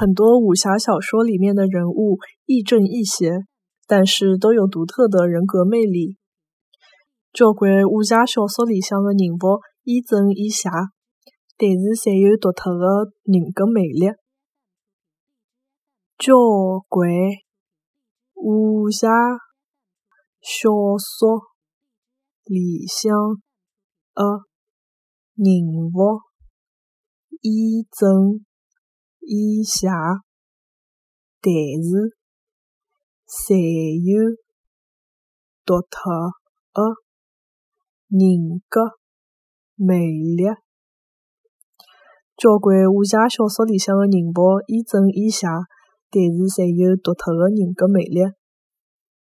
很多武侠小说里面的人物亦正亦邪，但是都有独特的人格魅力。交关武侠小说里向的人物亦正亦邪，但是侪有独特的人格魅力。交关武侠小说里向的人物亦正以下，但是侪有独特的人格魅力。交关武侠小说里向的人物亦正亦邪，但是侪有独特的人格魅力。